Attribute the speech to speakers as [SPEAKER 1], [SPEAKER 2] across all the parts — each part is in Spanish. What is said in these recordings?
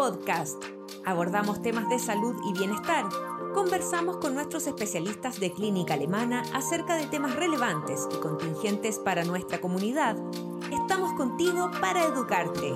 [SPEAKER 1] Podcast. Abordamos temas de salud y bienestar. Conversamos con nuestros especialistas de clínica alemana acerca de temas relevantes y contingentes para nuestra comunidad. Estamos contigo para educarte.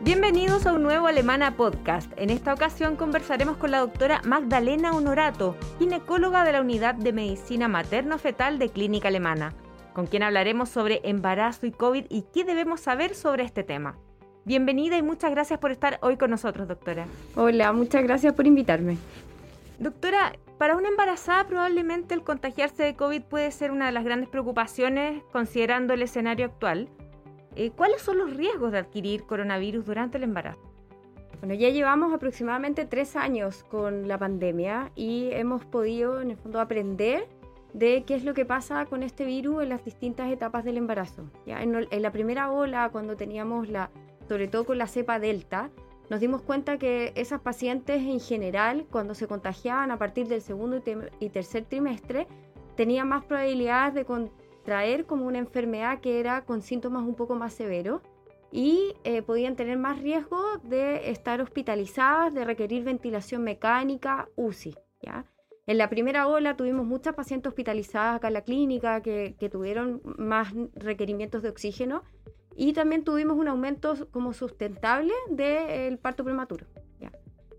[SPEAKER 1] Bienvenidos a un nuevo Alemana Podcast. En esta ocasión conversaremos con la doctora Magdalena Honorato, ginecóloga de la Unidad de Medicina Materno-Fetal de Clínica Alemana, con quien hablaremos sobre embarazo y COVID y qué debemos saber sobre este tema. Bienvenida y muchas gracias por estar hoy con nosotros, doctora.
[SPEAKER 2] Hola, muchas gracias por invitarme.
[SPEAKER 1] Doctora, para una embarazada probablemente el contagiarse de COVID puede ser una de las grandes preocupaciones considerando el escenario actual. Eh, ¿Cuáles son los riesgos de adquirir coronavirus durante el embarazo?
[SPEAKER 2] Bueno, ya llevamos aproximadamente tres años con la pandemia y hemos podido, en el fondo, aprender de qué es lo que pasa con este virus en las distintas etapas del embarazo. ¿ya? En, la primera ola, cuando teníamos la, sobre todo con la cepa Delta, nos dimos cuenta que esas pacientes en general, cuando se contagiaban a partir del segundo y tercer trimestre, tenían más probabilidades de traer como una enfermedad que era con síntomas un poco más severos y eh, podían tener más riesgo de estar hospitalizadas, de requerir ventilación mecánica, UCI. ¿ya? En la primera ola tuvimos muchas pacientes hospitalizadas acá en la clínica que, tuvieron más requerimientos de oxígeno y también tuvimos un aumento como sustentable del parto prematuro.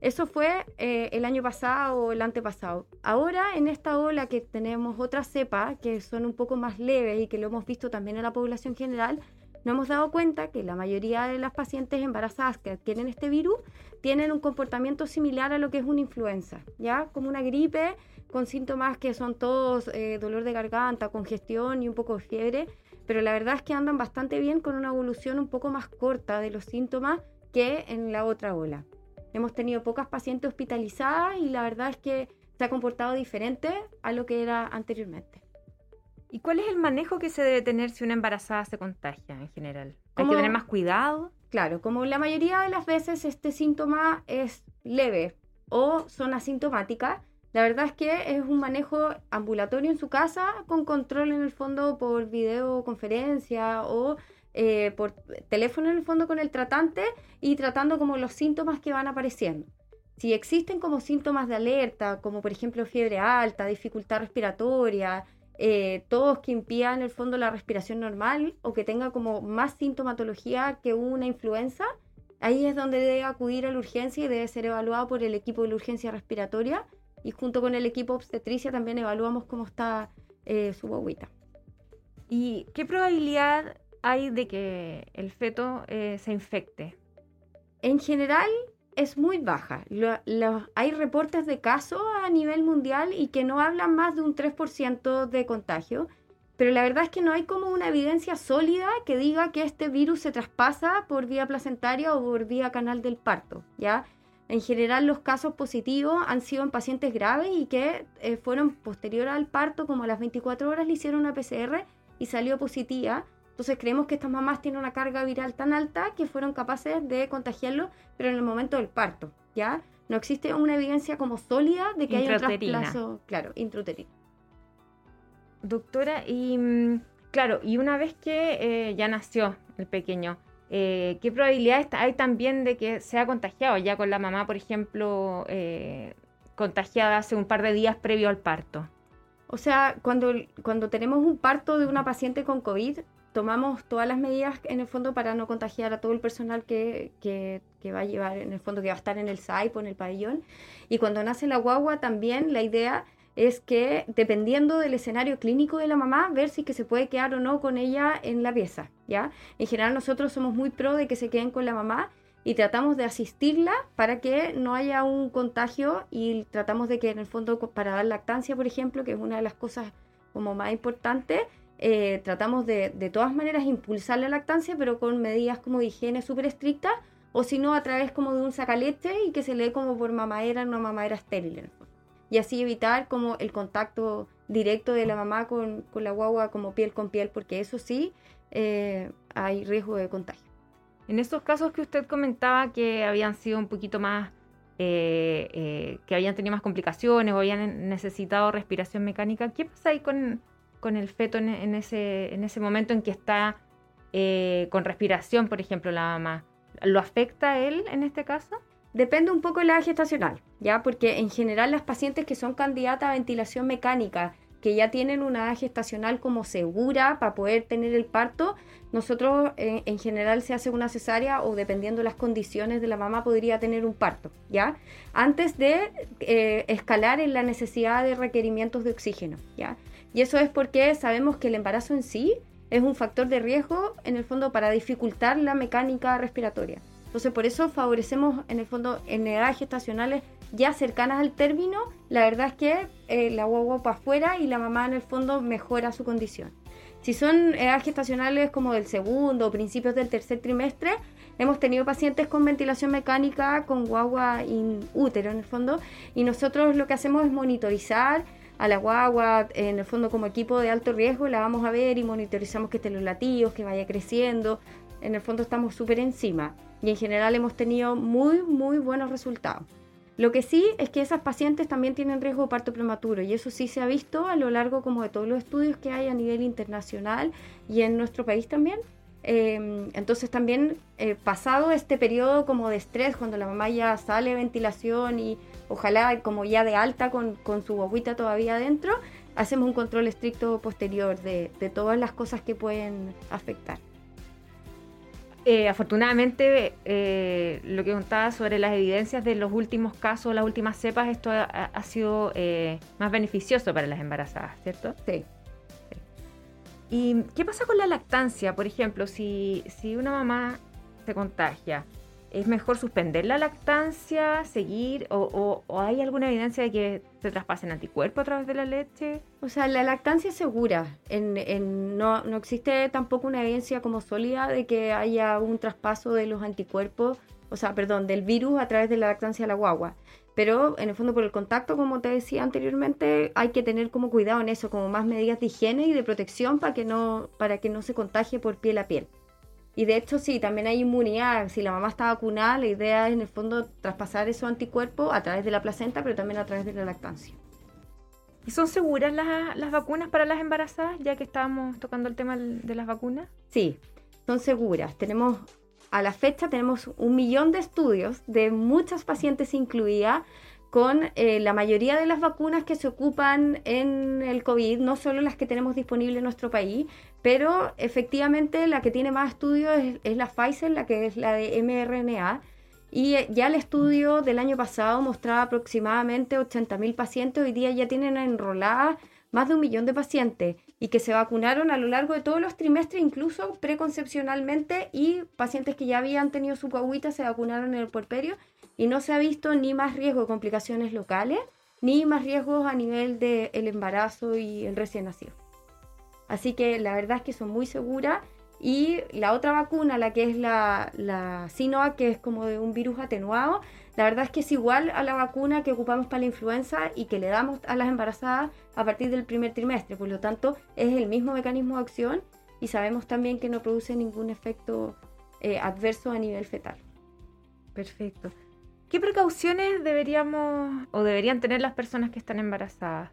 [SPEAKER 2] Eso fue eh, el año pasado o el antepasado. Ahora, en esta ola que tenemos otras cepas que son un poco más leves y que lo hemos visto también en la población general, nos hemos dado cuenta que la mayoría de las pacientes embarazadas que adquieren este virus tienen un comportamiento similar a lo que es una influenza, ¿ya? Como una gripe con síntomas que son todos eh, dolor de garganta, congestión y un poco de fiebre, pero la verdad es que andan bastante bien con una evolución un poco más corta de los síntomas que en la otra ola. Hemos tenido pocas pacientes hospitalizadas y la verdad es que se ha comportado diferente a lo que era anteriormente.
[SPEAKER 1] ¿Y cuál es el manejo que se debe tener si una embarazada se contagia en general? ¿Hay que tener más cuidado?
[SPEAKER 2] Claro, como la mayoría de las veces este síntoma es leve o son asintomáticas, la verdad es que es un manejo ambulatorio en su casa con control en el fondo por videoconferencia o eh, por teléfono en el fondo con el tratante y tratando como los síntomas que van apareciendo. Si existen como síntomas de alerta, como por ejemplo fiebre alta, dificultad respiratoria, eh, todos que impidan en el fondo la respiración normal o que tenga como más sintomatología que una influenza, ahí es donde debe acudir a la urgencia y debe ser evaluado por el equipo de la urgencia respiratoria y junto con el equipo obstetricia también evaluamos cómo está eh, su bobita.
[SPEAKER 1] ¿Y qué probabilidad hay de que el feto eh, se infecte?
[SPEAKER 2] En general es muy baja. hay reportes de casos a nivel mundial y que no hablan más de un 3% de contagio, pero la verdad es que no hay como una evidencia sólida que diga que este virus se traspasa por vía placentaria o por vía canal del parto, ¿ya? En general los casos positivos han sido en pacientes graves y que eh, fueron posterior al parto, como a las 24 horas le hicieron una PCR y salió positiva, entonces creemos que estas mamás tienen una carga viral tan alta que fueron capaces de contagiarlo, pero en el momento del parto, ¿ya? No existe una evidencia como sólida de que haya un trasplazo, claro, intrauterino.
[SPEAKER 1] Doctora, y mm, claro, y una vez que eh, ya nació el pequeño, eh, ¿qué probabilidades hay también de que sea contagiado ya con la mamá, por ejemplo, eh, contagiada hace un par de días previo al parto?
[SPEAKER 2] O sea, cuando, cuando tenemos un parto de una paciente con COVID, tomamos todas las medidas en el fondo para no contagiar a todo el personal que, que, va a llevar, en el fondo que va a estar en el SAIP o en el pabellón. Y cuando nace la guagua también la idea es que dependiendo del escenario clínico de la mamá, ver si que se puede quedar o no con ella en la pieza, ¿ya? En general nosotros somos muy pro de que se queden con la mamá y tratamos de asistirla para que no haya un contagio y tratamos de que en el fondo para dar lactancia, por ejemplo, que es una de las cosas como más importantes, eh, tratamos de, de todas maneras impulsar la lactancia, pero con medidas como de higiene súper estrictas, o si no, a través como de un sacaleche y que se lee como por mamadera, una mamadera estéril. Y así evitar como el contacto directo de la mamá con, con la guagua como piel con piel, porque eso sí, eh, hay riesgo de contagio.
[SPEAKER 1] En estos casos que usted comentaba que habían sido un poquito más, eh, que habían tenido más complicaciones o habían necesitado respiración mecánica, ¿qué pasa ahí con, con el feto en, ese, en ese momento en que está eh, con respiración, por ejemplo, la mamá, ¿lo afecta él en este caso?
[SPEAKER 2] Depende un poco de la edad gestacional, ¿ya? Porque en general las pacientes que son candidatas a ventilación mecánica, que ya tienen una edad gestacional como segura para poder tener el parto, nosotros eh, en general se hace una cesárea o dependiendo de las condiciones de la mamá podría tener un parto, ¿ya? Antes de eh, escalar en la necesidad de requerimientos de oxígeno, ¿ya? Y eso es porque sabemos que el embarazo en sí es un factor de riesgo en el fondo para dificultar la mecánica respiratoria. Entonces por eso favorecemos en el fondo en edades gestacionales ya cercanas al término, la verdad es que eh, la guagua para afuera y la mamá en el fondo mejora su condición. Si son edades gestacionales como del segundo o principios del tercer trimestre, hemos tenido pacientes con ventilación mecánica, con guagua in útero en el fondo, y nosotros lo que hacemos es monitorizar a la guagua, en el fondo como equipo de alto riesgo, la vamos a ver y monitorizamos que estén los latidos, que vaya creciendo. En el fondo estamos súper encima y en general hemos tenido muy, muy buenos resultados. Lo que sí es que esas pacientes también tienen riesgo de parto prematuro y eso sí se ha visto a lo largo como de todos los estudios que hay a nivel internacional y en nuestro país también. Em, entonces también eh, pasado este periodo como de estrés, cuando la mamá ya sale ventilación y ojalá como ya de alta con, con su agüita todavía adentro, hacemos un control estricto posterior de, de todas las cosas que pueden afectar.
[SPEAKER 1] Eh, afortunadamente, eh, lo que contaba sobre las evidencias de los últimos casos, las últimas cepas, esto ha, sido eh, más beneficioso para las embarazadas, ¿cierto?
[SPEAKER 2] Sí.
[SPEAKER 1] ¿Y qué pasa con la lactancia? Por ejemplo, si, si una mamá se contagia, ¿Es mejor suspender la lactancia, seguir o, hay alguna evidencia de que se traspasen anticuerpos a través de la leche?
[SPEAKER 2] O sea, la lactancia es segura. No, no, existe tampoco una evidencia como sólida de que haya un traspaso de los anticuerpos, o sea, perdón, del virus a través de la lactancia a la guagua. Pero en el fondo por el contacto, como te decía anteriormente, hay que tener como cuidado en eso, como más medidas de higiene y de protección para que no, para que no se contagie por piel a piel. Y de hecho, sí, también hay inmunidad. Si la mamá está vacunada, la idea es en el fondo traspasar esos anticuerpos a través de la placenta, pero también a través de la lactancia.
[SPEAKER 1] ¿Y son seguras las, vacunas para las embarazadas, ya que estábamos tocando el tema de las vacunas?
[SPEAKER 2] Sí, son seguras. Tenemos, a la fecha, tenemos un millón de estudios de muchas pacientes incluidas con eh, la mayoría de las vacunas que se ocupan en el COVID, no solo las que tenemos disponibles en nuestro país, pero efectivamente la que tiene más estudios es, la Pfizer, la que es la de mRNA. Y eh, ya el estudio del año pasado mostraba aproximadamente 80.000 pacientes, hoy día ya tienen enroladas más de un millón de pacientes y que se vacunaron a lo largo de todos los trimestres, incluso preconcepcionalmente, y pacientes que ya habían tenido su coagüita se vacunaron en el puerperio y no se ha visto ni más riesgo de complicaciones locales, ni más riesgos a nivel del embarazo y el recién nacido. Así que la verdad es que son muy seguras. Y la otra vacuna, la que es la, la Sinovac, que es como de un virus atenuado, la verdad es que es igual a la vacuna que ocupamos para la influenza y que le damos a las embarazadas a partir del primer trimestre. Por lo tanto, es el mismo mecanismo de acción y sabemos también que no produce ningún efecto eh, adverso a nivel fetal.
[SPEAKER 1] Perfecto. ¿Qué precauciones deberíamos o deberían tener las personas que están embarazadas?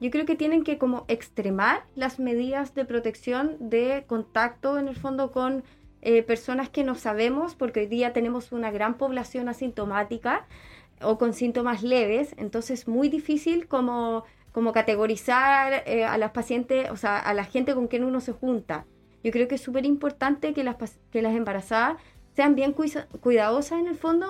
[SPEAKER 2] Yo creo que tienen que como extremar las medidas de protección de contacto en el fondo con eh, personas que no sabemos, porque hoy día tenemos una gran población asintomática o con síntomas leves, entonces es muy difícil como, como categorizar eh, a las pacientes, o sea, a la gente con quien uno se junta. Yo creo que es súper importante que las, que las embarazadas sean bien cuidadosas en el fondo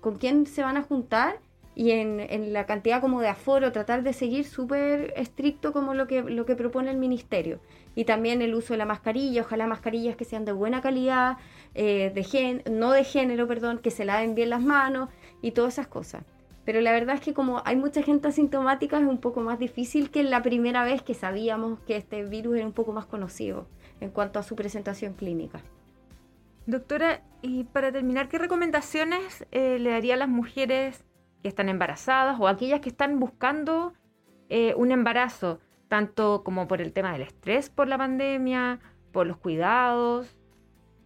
[SPEAKER 2] con quién se van a juntar y en, la cantidad como de aforo, tratar de seguir súper estricto como lo que, lo que propone el ministerio. Y también el uso de la mascarilla, ojalá mascarillas que sean de buena calidad, eh, no de género, perdón, que se laven bien las manos y todas esas cosas. Pero la verdad es que como hay mucha gente asintomática es un poco más difícil que la primera vez que sabíamos que este virus era un poco más conocido en cuanto a su presentación clínica.
[SPEAKER 1] Doctora, y para terminar, ¿qué recomendaciones eh, le daría a las mujeres que están embarazadas o aquellas que están buscando eh, un embarazo, tanto como por el tema del estrés por la pandemia, por los cuidados,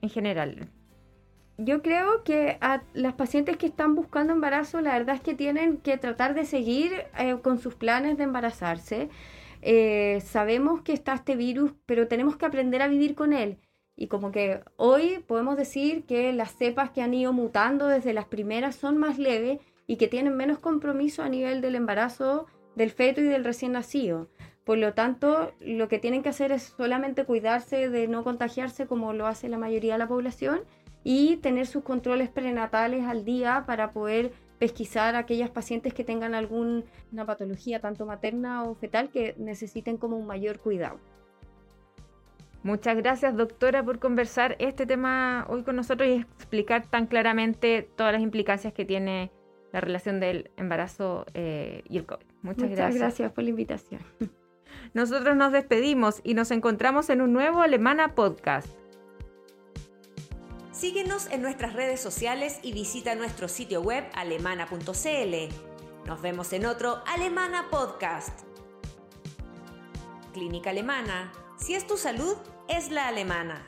[SPEAKER 1] en general?
[SPEAKER 2] Yo creo que a las pacientes que están buscando embarazo, la verdad es que tienen que tratar de seguir eh, con sus planes de embarazarse. sabemos que está este virus, pero tenemos que aprender a vivir con él Y como que hoy podemos decir que las cepas que han ido mutando desde las primeras son más leves y que tienen menos compromiso a nivel del embarazo del feto y del recién nacido. Por lo tanto, lo que tienen que hacer es solamente cuidarse de no contagiarse como lo hace la mayoría de la población y tener sus controles prenatales al día para poder pesquisar a aquellas pacientes que tengan alguna patología tanto materna o fetal que necesiten como un mayor cuidado.
[SPEAKER 1] Muchas gracias, doctora, por conversar este tema hoy con nosotros y explicar tan claramente todas las implicancias que tiene la relación del embarazo eh, y el COVID.
[SPEAKER 2] Muchas, Muchas gracias. gracias por la invitación.
[SPEAKER 1] Nosotros nos despedimos y nos encontramos en un nuevo Alemana Podcast.
[SPEAKER 3] Síguenos en nuestras redes sociales y visita nuestro sitio web alemana.cl. Nos vemos en otro Alemana Podcast. Clínica Alemana. Si es tu salud, es la alemana.